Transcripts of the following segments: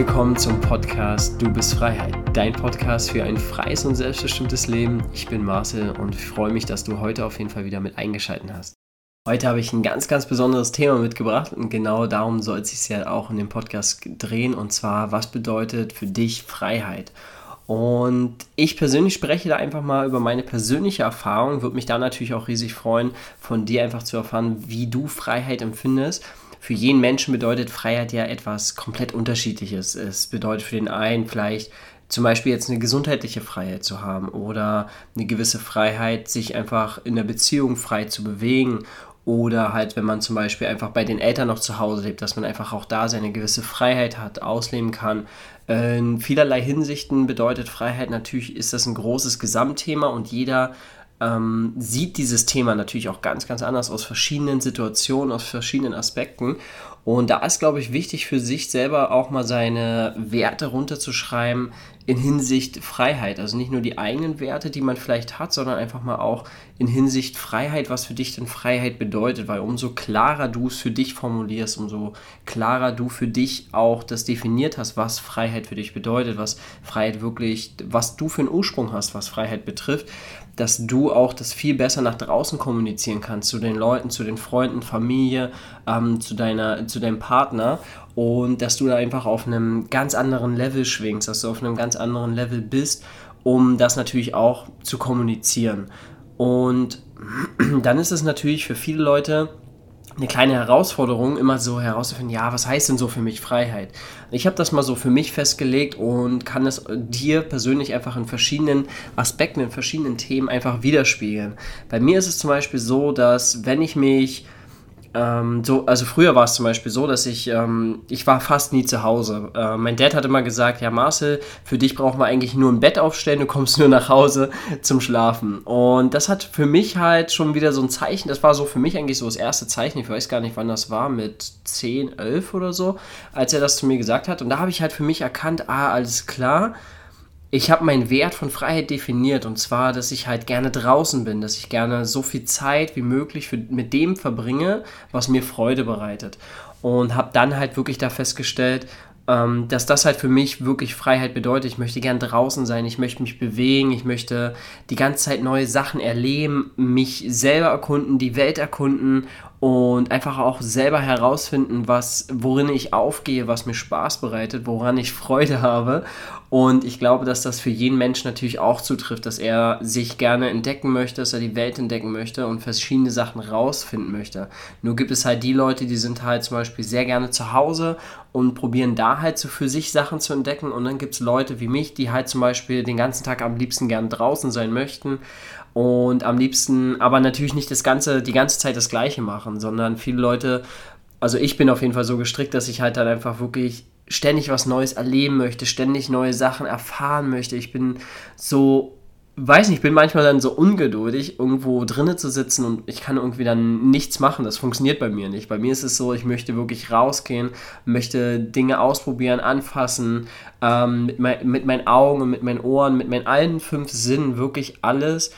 willkommen zum Podcast Du bist Freiheit, dein Podcast für ein freies und selbstbestimmtes Leben. Ich bin Marcel und freue mich, dass du heute auf jeden Fall wieder mit eingeschaltet hast. Heute habe ich ein ganz, ganz besonderes Thema mitgebracht und genau darum soll es sich ja auch in dem Podcast drehen und zwar, was bedeutet für dich Freiheit? Und ich persönlich spreche da einfach mal über meine persönliche Erfahrung, würde mich da natürlich auch riesig freuen, von dir einfach zu erfahren, wie du Freiheit empfindest für jeden Menschen bedeutet Freiheit ja etwas komplett Unterschiedliches. Es bedeutet für den einen vielleicht zum Beispiel jetzt eine gesundheitliche Freiheit zu haben oder eine gewisse Freiheit, sich einfach in der Beziehung frei zu bewegen oder halt, wenn man zum Beispiel einfach bei den Eltern noch zu Hause lebt, dass man einfach auch da seine gewisse Freiheit hat, ausleben kann. In vielerlei Hinsichten bedeutet Freiheit natürlich, ist das ein großes Gesamtthema und jeder ähm, sieht dieses Thema natürlich auch ganz, ganz anders aus verschiedenen Situationen, aus verschiedenen Aspekten. Und da ist, glaube ich, wichtig für sich selber auch mal seine Werte runterzuschreiben in Hinsicht Freiheit. Also nicht nur die eigenen Werte, die man vielleicht hat, sondern einfach mal auch in Hinsicht Freiheit, was für dich denn Freiheit bedeutet. Weil umso klarer du es für dich formulierst, umso klarer du für dich auch das definiert hast, was Freiheit für dich bedeutet, was Freiheit wirklich, was du für einen Ursprung hast, was Freiheit betrifft, dass du auch das viel besser nach draußen kommunizieren kannst, zu den Leuten, zu den Freunden, Familie, ähm, zu, deiner, zu deinem Partner und dass du da einfach auf einem ganz anderen Level schwingst, dass du auf einem ganz anderen Level bist, um das natürlich auch zu kommunizieren. Und dann ist es natürlich für viele Leute eine kleine Herausforderung, immer so herauszufinden, ja, was heißt denn so für mich Freiheit? Ich habe das mal so für mich festgelegt und kann es dir persönlich einfach in verschiedenen Aspekten, in verschiedenen Themen einfach widerspiegeln. Bei mir ist es zum Beispiel so, dass wenn ich mich ähm, so, also früher war es zum Beispiel so, dass ich, ähm, ich war fast nie zu Hause. Äh, mein Dad hat immer gesagt, ja Marcel, für dich brauchen wir eigentlich nur ein Bett aufstellen, du kommst nur nach Hause zum Schlafen. Und das hat für mich halt schon wieder so ein Zeichen, das war so für mich eigentlich so das erste Zeichen, ich weiß gar nicht, wann das war, mit 10, 11 oder so, als er das zu mir gesagt hat. Und da habe ich halt für mich erkannt, ah, alles klar, ich habe meinen Wert von Freiheit definiert und zwar, dass ich halt gerne draußen bin, dass ich gerne so viel Zeit wie möglich für, mit dem verbringe, was mir Freude bereitet. Und habe dann halt wirklich da festgestellt, ähm, dass das halt für mich wirklich Freiheit bedeutet. Ich möchte gern draußen sein, ich möchte mich bewegen, ich möchte die ganze Zeit neue Sachen erleben, mich selber erkunden, die Welt erkunden und einfach auch selber herausfinden, was, worin ich aufgehe, was mir Spaß bereitet, woran ich Freude habe. Und ich glaube, dass das für jeden Menschen natürlich auch zutrifft, dass er sich gerne entdecken möchte, dass er die Welt entdecken möchte und verschiedene Sachen rausfinden möchte. Nur gibt es halt die Leute, die sind halt zum Beispiel sehr gerne zu Hause und probieren da halt so für sich Sachen zu entdecken. Und dann gibt es Leute wie mich, die halt zum Beispiel den ganzen Tag am liebsten gern draußen sein möchten und am liebsten aber natürlich nicht das ganze, die ganze Zeit das Gleiche machen, sondern viele Leute, also ich bin auf jeden Fall so gestrickt, dass ich halt dann einfach wirklich ständig was Neues erleben möchte, ständig neue Sachen erfahren möchte. Ich bin so weiß nicht, ich bin manchmal dann so ungeduldig, irgendwo drinnen zu sitzen und ich kann irgendwie dann nichts machen. Das funktioniert bei mir nicht. Bei mir ist es so, ich möchte wirklich rausgehen, möchte Dinge ausprobieren, anfassen, ähm, mit, mein, mit meinen Augen und mit meinen Ohren, mit meinen allen fünf Sinnen wirklich alles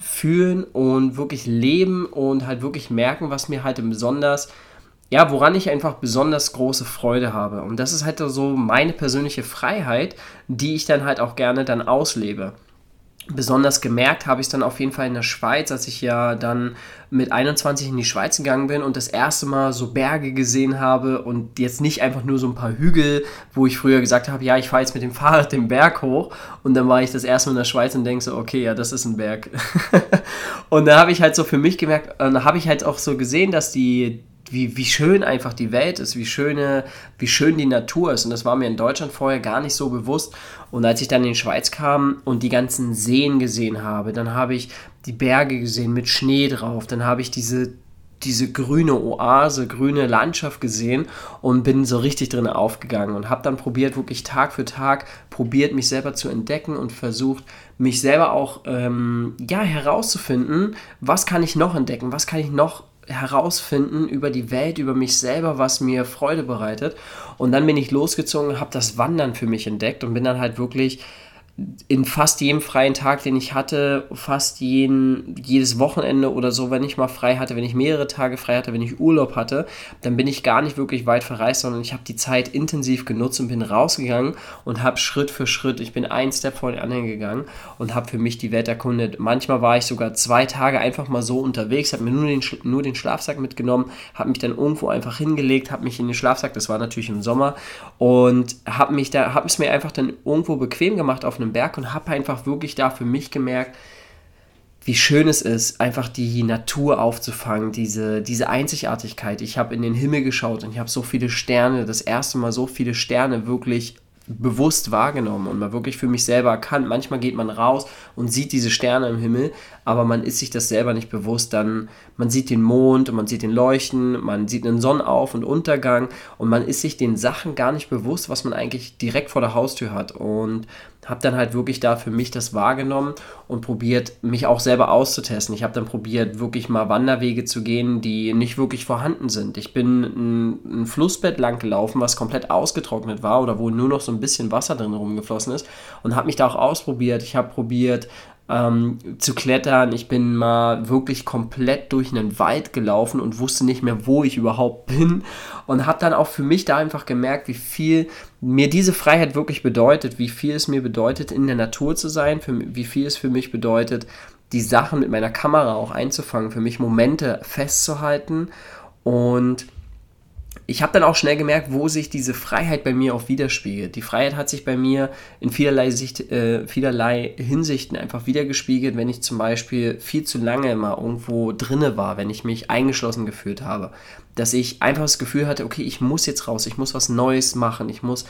fühlen und wirklich leben und halt wirklich merken, was mir halt besonders, ja, woran ich einfach besonders große Freude habe. Und das ist halt so meine persönliche Freiheit, die ich dann halt auch gerne dann auslebe. Besonders gemerkt habe ich es dann auf jeden Fall in der Schweiz, als ich ja dann mit 21 in die Schweiz gegangen bin und das erste Mal so Berge gesehen habe und jetzt nicht einfach nur so ein paar Hügel, wo ich früher gesagt habe, ja, ich fahre jetzt mit dem Fahrrad den Berg hoch und dann war ich das erste Mal in der Schweiz und denke so, okay, ja, das ist ein Berg. und da habe ich halt so für mich gemerkt, da habe ich halt auch so gesehen, dass die wie, wie schön einfach die Welt ist, wie, schöne, wie schön die Natur ist. Und das war mir in Deutschland vorher gar nicht so bewusst. Und als ich dann in die Schweiz kam und die ganzen Seen gesehen habe, dann habe ich die Berge gesehen mit Schnee drauf, dann habe ich diese, diese grüne Oase, grüne Landschaft gesehen und bin so richtig drin aufgegangen und habe dann probiert, wirklich Tag für Tag, probiert, mich selber zu entdecken und versucht, mich selber auch ähm, ja, herauszufinden, was kann ich noch entdecken, was kann ich noch herausfinden über die Welt, über mich selber, was mir Freude bereitet. Und dann bin ich losgezogen, habe das Wandern für mich entdeckt und bin dann halt wirklich in fast jedem freien Tag, den ich hatte, fast jeden, jedes Wochenende oder so, wenn ich mal frei hatte, wenn ich mehrere Tage frei hatte, wenn ich Urlaub hatte, dann bin ich gar nicht wirklich weit verreist, sondern ich habe die Zeit intensiv genutzt und bin rausgegangen und habe Schritt für Schritt, ich bin ein Step vor den anderen gegangen und habe für mich die Welt erkundet. Manchmal war ich sogar zwei Tage einfach mal so unterwegs, habe mir nur den, nur den Schlafsack mitgenommen, habe mich dann irgendwo einfach hingelegt, habe mich in den Schlafsack, das war natürlich im Sommer, und habe mich da, habe es mir einfach dann irgendwo bequem gemacht auf einem einem Berg und habe einfach wirklich da für mich gemerkt, wie schön es ist, einfach die Natur aufzufangen, diese, diese Einzigartigkeit. Ich habe in den Himmel geschaut und ich habe so viele Sterne, das erste Mal so viele Sterne wirklich bewusst wahrgenommen und mal wirklich für mich selber erkannt. Manchmal geht man raus und sieht diese Sterne im Himmel, aber man ist sich das selber nicht bewusst. Dann man sieht den Mond und man sieht den Leuchten, man sieht einen Sonnenauf- und Untergang und man ist sich den Sachen gar nicht bewusst, was man eigentlich direkt vor der Haustür hat und habe dann halt wirklich da für mich das wahrgenommen und probiert, mich auch selber auszutesten. Ich habe dann probiert, wirklich mal Wanderwege zu gehen, die nicht wirklich vorhanden sind. Ich bin ein, ein, Flussbett lang gelaufen, was komplett ausgetrocknet war oder wo nur noch so ein bisschen Wasser drin rumgeflossen ist und habe mich da auch ausprobiert. Ich habe probiert, ähm, zu klettern. Ich bin mal wirklich komplett durch einen Wald gelaufen und wusste nicht mehr, wo ich überhaupt bin. Und habe dann auch für mich da einfach gemerkt, wie viel mir diese Freiheit wirklich bedeutet, wie viel es mir bedeutet, in der Natur zu sein, für, wie viel es für mich bedeutet, die Sachen mit meiner Kamera auch einzufangen, für mich Momente festzuhalten und ich habe dann auch schnell gemerkt, wo sich diese Freiheit bei mir auch widerspiegelt. Die Freiheit hat sich bei mir in vielerlei, Sicht, äh, vielerlei Hinsichten einfach wiedergespiegelt, wenn ich zum Beispiel viel zu lange mal irgendwo drinne war, wenn ich mich eingeschlossen gefühlt habe. Dass ich einfach das Gefühl hatte, okay, ich muss jetzt raus, ich muss was Neues machen, ich muss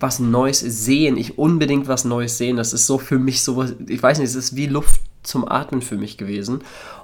was Neues sehen, ich unbedingt was Neues sehen. Das ist so für mich so, ich weiß nicht, es ist wie Luft zum Atmen für mich gewesen.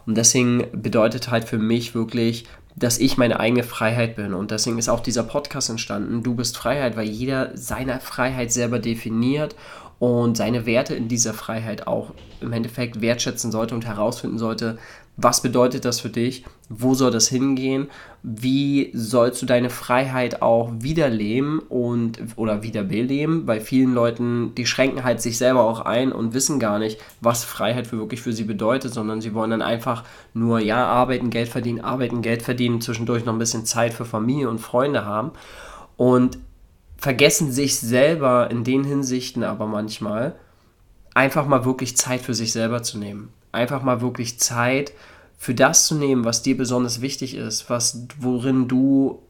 Und deswegen bedeutet halt für mich wirklich dass ich meine eigene Freiheit bin. Und deswegen ist auch dieser Podcast entstanden. Du bist Freiheit, weil jeder seine Freiheit selber definiert und seine Werte in dieser Freiheit auch im Endeffekt wertschätzen sollte und herausfinden sollte, was bedeutet das für dich, wo soll das hingehen, wie sollst du deine Freiheit auch wiederleben und oder wieder beleben, weil vielen Leuten, die schränken halt sich selber auch ein und wissen gar nicht, was Freiheit für wirklich für sie bedeutet, sondern sie wollen dann einfach nur, ja, arbeiten, Geld verdienen, arbeiten, Geld verdienen, zwischendurch noch ein bisschen Zeit für Familie und Freunde haben und vergessen sich selber in den Hinsichten aber manchmal, einfach mal wirklich Zeit für sich selber zu nehmen. Einfach mal wirklich Zeit für das zu nehmen, was dir besonders wichtig ist, was, worin du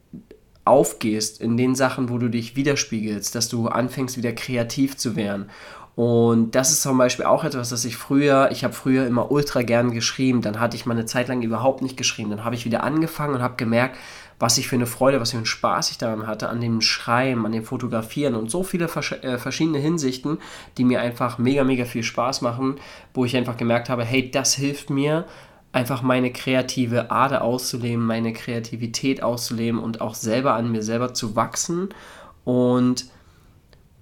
aufgehst, in den Sachen, wo du dich widerspiegelst, dass du anfängst, wieder kreativ zu werden. Und das ist zum Beispiel auch etwas, das ich früher, ich habe früher immer ultra gern geschrieben, dann hatte ich mal eine Zeit lang überhaupt nicht geschrieben, dann habe ich wieder angefangen und habe gemerkt, was ich für eine Freude, was für einen Spaß ich daran hatte, an dem Schreiben, an dem Fotografieren und so viele äh, verschiedene Hinsichten, die mir einfach mega, mega viel Spaß machen, wo ich einfach gemerkt habe, hey, das hilft mir, einfach meine kreative Ader auszuleben, meine Kreativität auszuleben und auch selber an mir selber zu wachsen. Und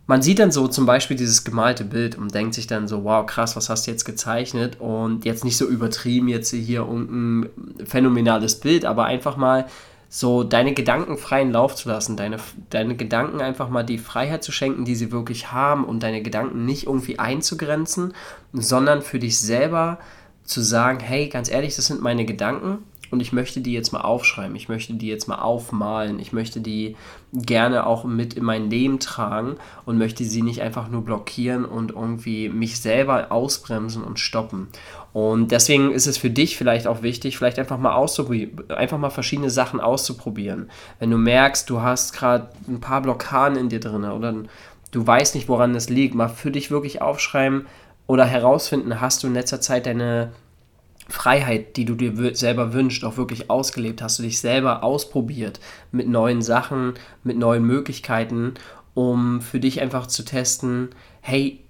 man sieht dann so zum Beispiel dieses gemalte Bild und denkt sich dann so, wow, krass, was hast du jetzt gezeichnet? Und jetzt nicht so übertrieben, jetzt hier irgendein phänomenales Bild, aber einfach mal so deine Gedanken freien Lauf zu lassen, deine, deine Gedanken einfach mal die Freiheit zu schenken, die sie wirklich haben und deine Gedanken nicht irgendwie einzugrenzen, sondern für dich selber zu sagen, hey, ganz ehrlich, das sind meine Gedanken und ich möchte die jetzt mal aufschreiben, ich möchte die jetzt mal aufmalen, ich möchte die gerne auch mit in mein Leben tragen und möchte sie nicht einfach nur blockieren und irgendwie mich selber ausbremsen und stoppen. Und deswegen ist es für dich vielleicht auch wichtig, vielleicht einfach mal auszuprobieren, einfach mal verschiedene Sachen auszuprobieren. Wenn du merkst, du hast gerade ein paar Blockaden in dir drin oder du weißt nicht, woran das liegt, mal für dich wirklich aufschreiben oder herausfinden, hast du in letzter Zeit deine Freiheit, die du dir selber wünschst, auch wirklich ausgelebt? Hast du dich selber ausprobiert mit neuen Sachen, mit neuen Möglichkeiten, um für dich einfach zu testen, hey,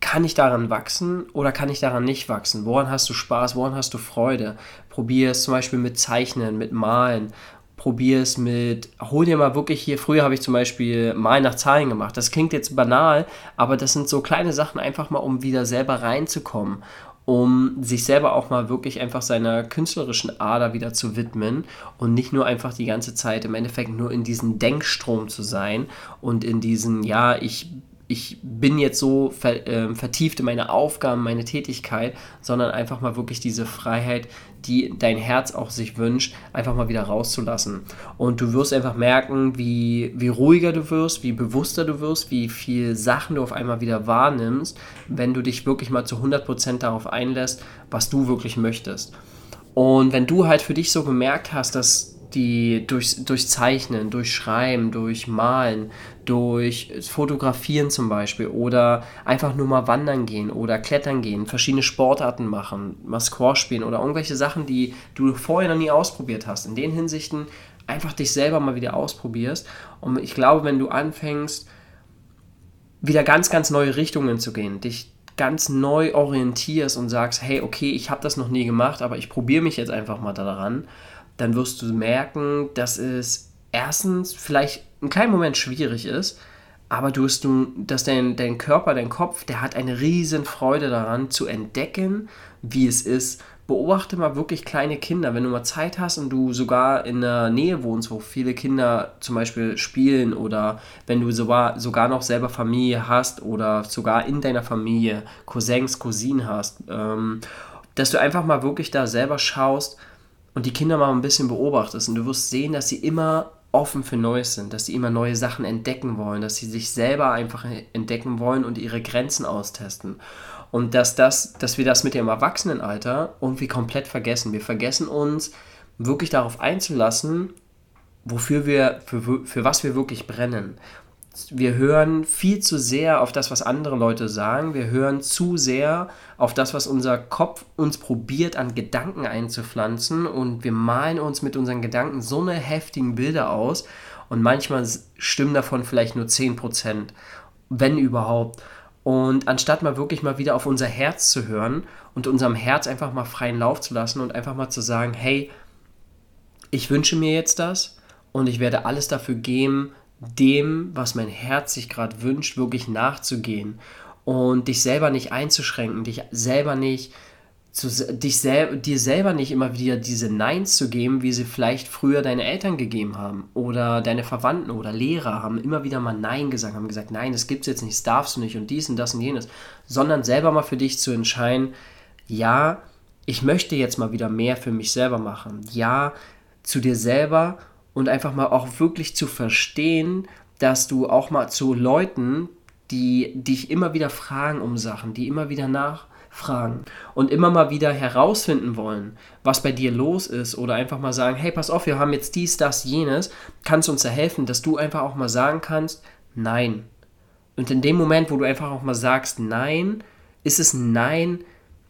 kann ich daran wachsen oder kann ich daran nicht wachsen? Woran hast du Spaß? Woran hast du Freude? Probier es zum Beispiel mit Zeichnen, mit Malen. Probier es mit, hol dir mal wirklich hier, früher habe ich zum Beispiel Malen nach Zahlen gemacht. Das klingt jetzt banal, aber das sind so kleine Sachen einfach mal, um wieder selber reinzukommen um sich selber auch mal wirklich einfach seiner künstlerischen Ader wieder zu widmen und nicht nur einfach die ganze Zeit im Endeffekt nur in diesem Denkstrom zu sein und in diesen, ja, ich, ich bin jetzt so ver, äh, vertieft in meine Aufgaben, meine Tätigkeit, sondern einfach mal wirklich diese Freiheit, die dein Herz auch sich wünscht, einfach mal wieder rauszulassen. Und du wirst einfach merken, wie, wie ruhiger du wirst, wie bewusster du wirst, wie viel Sachen du auf einmal wieder wahrnimmst, wenn du dich wirklich mal zu 100% darauf einlässt, was du wirklich möchtest. Und wenn du halt für dich so gemerkt hast, dass die durch, durch Zeichnen, durch Schreiben, durch Malen, durch Fotografieren zum Beispiel oder einfach nur mal wandern gehen oder klettern gehen, verschiedene Sportarten machen, mal Squash spielen oder irgendwelche Sachen, die du vorher noch nie ausprobiert hast. In den Hinsichten einfach dich selber mal wieder ausprobierst. Und ich glaube, wenn du anfängst, wieder ganz, ganz neue Richtungen zu gehen, dich ganz neu orientierst und sagst, hey, okay, ich habe das noch nie gemacht, aber ich probiere mich jetzt einfach mal daran dann wirst du merken, dass es erstens vielleicht einen kleinen Moment schwierig ist, aber du hast du, dass dein, dein Körper, dein Kopf, der hat eine riesen Freude daran zu entdecken, wie es ist. Beobachte mal wirklich kleine Kinder, wenn du mal Zeit hast und du sogar in der Nähe wohnst, wo viele Kinder zum Beispiel spielen oder wenn du sogar, sogar noch selber Familie hast oder sogar in deiner Familie Cousins, Cousinen hast, ähm, dass du einfach mal wirklich da selber schaust, und die Kinder mal ein bisschen beobachtest und du wirst sehen, dass sie immer offen für Neues sind, dass sie immer neue Sachen entdecken wollen, dass sie sich selber einfach entdecken wollen und ihre Grenzen austesten. Und dass, das, dass wir das mit dem Erwachsenenalter irgendwie komplett vergessen. Wir vergessen uns wirklich darauf einzulassen, wofür wir, für, für was wir wirklich brennen wir hören viel zu sehr auf das, was andere Leute sagen. Wir hören zu sehr auf das, was unser Kopf uns probiert an Gedanken einzupflanzen. Und wir malen uns mit unseren Gedanken so eine heftigen Bilder aus. Und manchmal stimmen davon vielleicht nur 10%, wenn überhaupt. Und anstatt mal wirklich mal wieder auf unser Herz zu hören und unserem Herz einfach mal freien Lauf zu lassen und einfach mal zu sagen, hey, ich wünsche mir jetzt das und ich werde alles dafür geben, dem, was mein Herz sich gerade wünscht, wirklich nachzugehen und dich selber nicht einzuschränken, dich selber nicht zu, dich sel dir selber nicht immer wieder diese Neins zu geben, wie sie vielleicht früher deine Eltern gegeben haben oder deine Verwandten oder Lehrer haben immer wieder mal Nein gesagt, haben gesagt, nein, das gibt's jetzt nicht, das darfst du nicht und dies und das und jenes, sondern selber mal für dich zu entscheiden, ja, ich möchte jetzt mal wieder mehr für mich selber machen. Ja, zu dir selber und einfach mal auch wirklich zu verstehen, dass du auch mal zu Leuten, die dich immer wieder fragen um Sachen, die immer wieder nachfragen und immer mal wieder herausfinden wollen, was bei dir los ist oder einfach mal sagen, hey, pass auf, wir haben jetzt dies, das, jenes, kannst du uns da helfen, dass du einfach auch mal sagen kannst, nein. Und in dem Moment, wo du einfach auch mal sagst, nein, ist es ein Nein,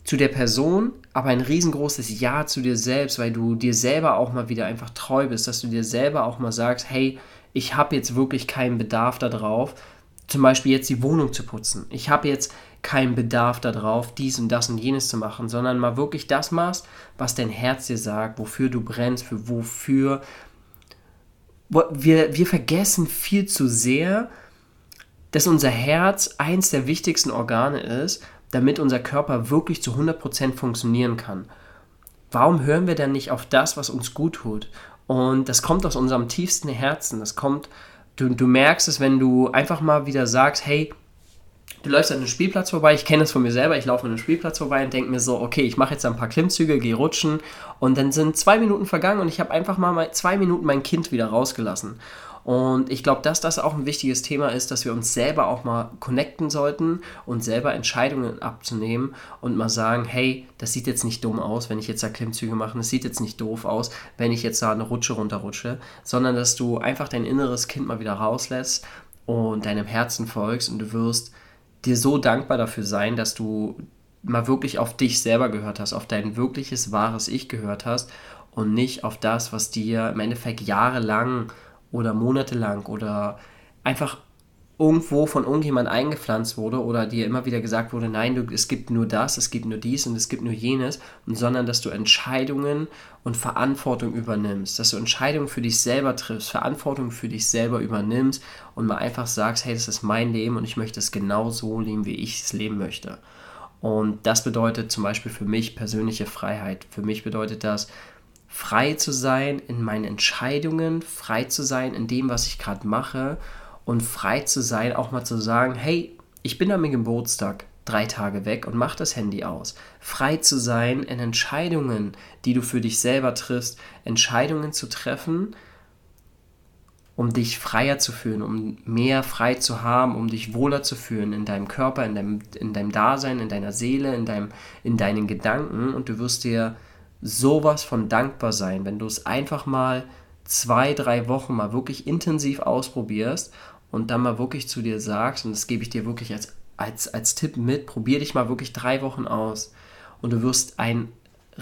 zu der Person, aber ein riesengroßes Ja zu dir selbst, weil du dir selber auch mal wieder einfach treu bist, dass du dir selber auch mal sagst, hey, ich habe jetzt wirklich keinen Bedarf darauf, zum Beispiel jetzt die Wohnung zu putzen. Ich habe jetzt keinen Bedarf darauf, dies und das und jenes zu machen, sondern mal wirklich das machst, was dein Herz dir sagt, wofür du brennst, für wofür. Wir, wir vergessen viel zu sehr, dass unser Herz eins der wichtigsten Organe ist damit unser Körper wirklich zu 100% funktionieren kann. Warum hören wir dann nicht auf das, was uns gut tut? Und das kommt aus unserem tiefsten Herzen. Das kommt, du, du merkst es, wenn du einfach mal wieder sagst, hey, du läufst an einem Spielplatz vorbei, ich kenne es von mir selber, ich laufe an einem Spielplatz vorbei und denke mir so, okay, ich mache jetzt ein paar Klimmzüge, gehe rutschen und dann sind zwei Minuten vergangen und ich habe einfach mal zwei Minuten mein Kind wieder rausgelassen. Und ich glaube, dass das auch ein wichtiges Thema ist, dass wir uns selber auch mal connecten sollten und selber Entscheidungen abzunehmen und mal sagen, hey, das sieht jetzt nicht dumm aus, wenn ich jetzt da Klimmzüge mache, das sieht jetzt nicht doof aus, wenn ich jetzt da eine Rutsche runterrutsche, sondern dass du einfach dein inneres Kind mal wieder rauslässt und deinem Herzen folgst und du wirst dir so dankbar dafür sein, dass du mal wirklich auf dich selber gehört hast, auf dein wirkliches, wahres Ich gehört hast und nicht auf das, was dir im Endeffekt jahrelang oder monatelang oder einfach irgendwo von irgendjemand eingepflanzt wurde oder dir immer wieder gesagt wurde, nein, du, es gibt nur das, es gibt nur dies und es gibt nur jenes, sondern dass du Entscheidungen und Verantwortung übernimmst, dass du Entscheidungen für dich selber triffst, Verantwortung für dich selber übernimmst und mal einfach sagst, hey, das ist mein Leben und ich möchte es genau so leben, wie ich es leben möchte. Und das bedeutet zum Beispiel für mich persönliche Freiheit. Für mich bedeutet das, frei zu sein in meinen Entscheidungen, frei zu sein in dem, was ich gerade mache und frei zu sein, auch mal zu sagen, hey, ich bin an meinem Geburtstag drei Tage weg und mach das Handy aus. Frei zu sein in Entscheidungen, die du für dich selber triffst, Entscheidungen zu treffen, um dich freier zu fühlen, um mehr frei zu haben, um dich wohler zu fühlen in deinem Körper, in deinem, in deinem Dasein, in deiner Seele, in, deinem, in deinen Gedanken. Und du wirst dir sowas von dankbar sein, wenn du es einfach mal zwei, drei Wochen mal wirklich intensiv ausprobierst und dann mal wirklich zu dir sagst, und das gebe ich dir wirklich als, als, als Tipp mit, probier dich mal wirklich drei Wochen aus und du wirst ein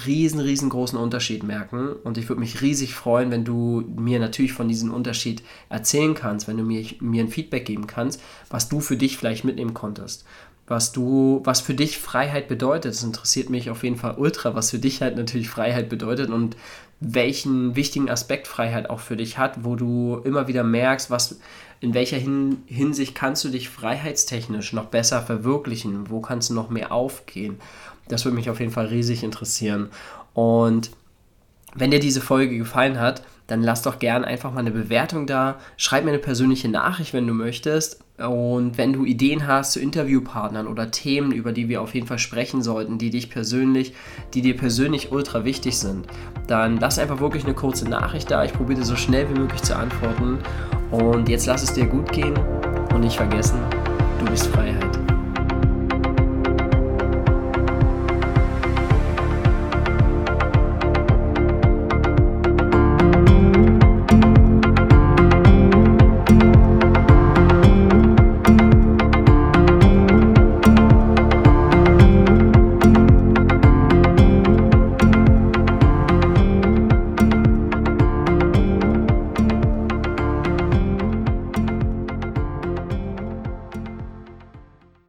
riesen, riesengroßen Unterschied merken. Und ich würde mich riesig freuen, wenn du mir natürlich von diesem Unterschied erzählen kannst, wenn du mir, mir ein Feedback geben kannst, was du für dich vielleicht mitnehmen konntest. Was du, was für dich Freiheit bedeutet. Das interessiert mich auf jeden Fall ultra, was für dich halt natürlich Freiheit bedeutet und welchen wichtigen Aspekt Freiheit auch für dich hat, wo du immer wieder merkst, was, in welcher Hin Hinsicht kannst du dich freiheitstechnisch noch besser verwirklichen, wo kannst du noch mehr aufgehen. Das würde mich auf jeden Fall riesig interessieren. Und wenn dir diese Folge gefallen hat, dann lass doch gern einfach mal eine Bewertung da. Schreib mir eine persönliche Nachricht, wenn du möchtest. Und wenn du Ideen hast zu Interviewpartnern oder Themen, über die wir auf jeden Fall sprechen sollten, die dich persönlich, die dir persönlich ultra wichtig sind, dann lass einfach wirklich eine kurze Nachricht da. Ich probiere so schnell wie möglich zu antworten. Und jetzt lass es dir gut gehen und nicht vergessen, du bist Freiheit.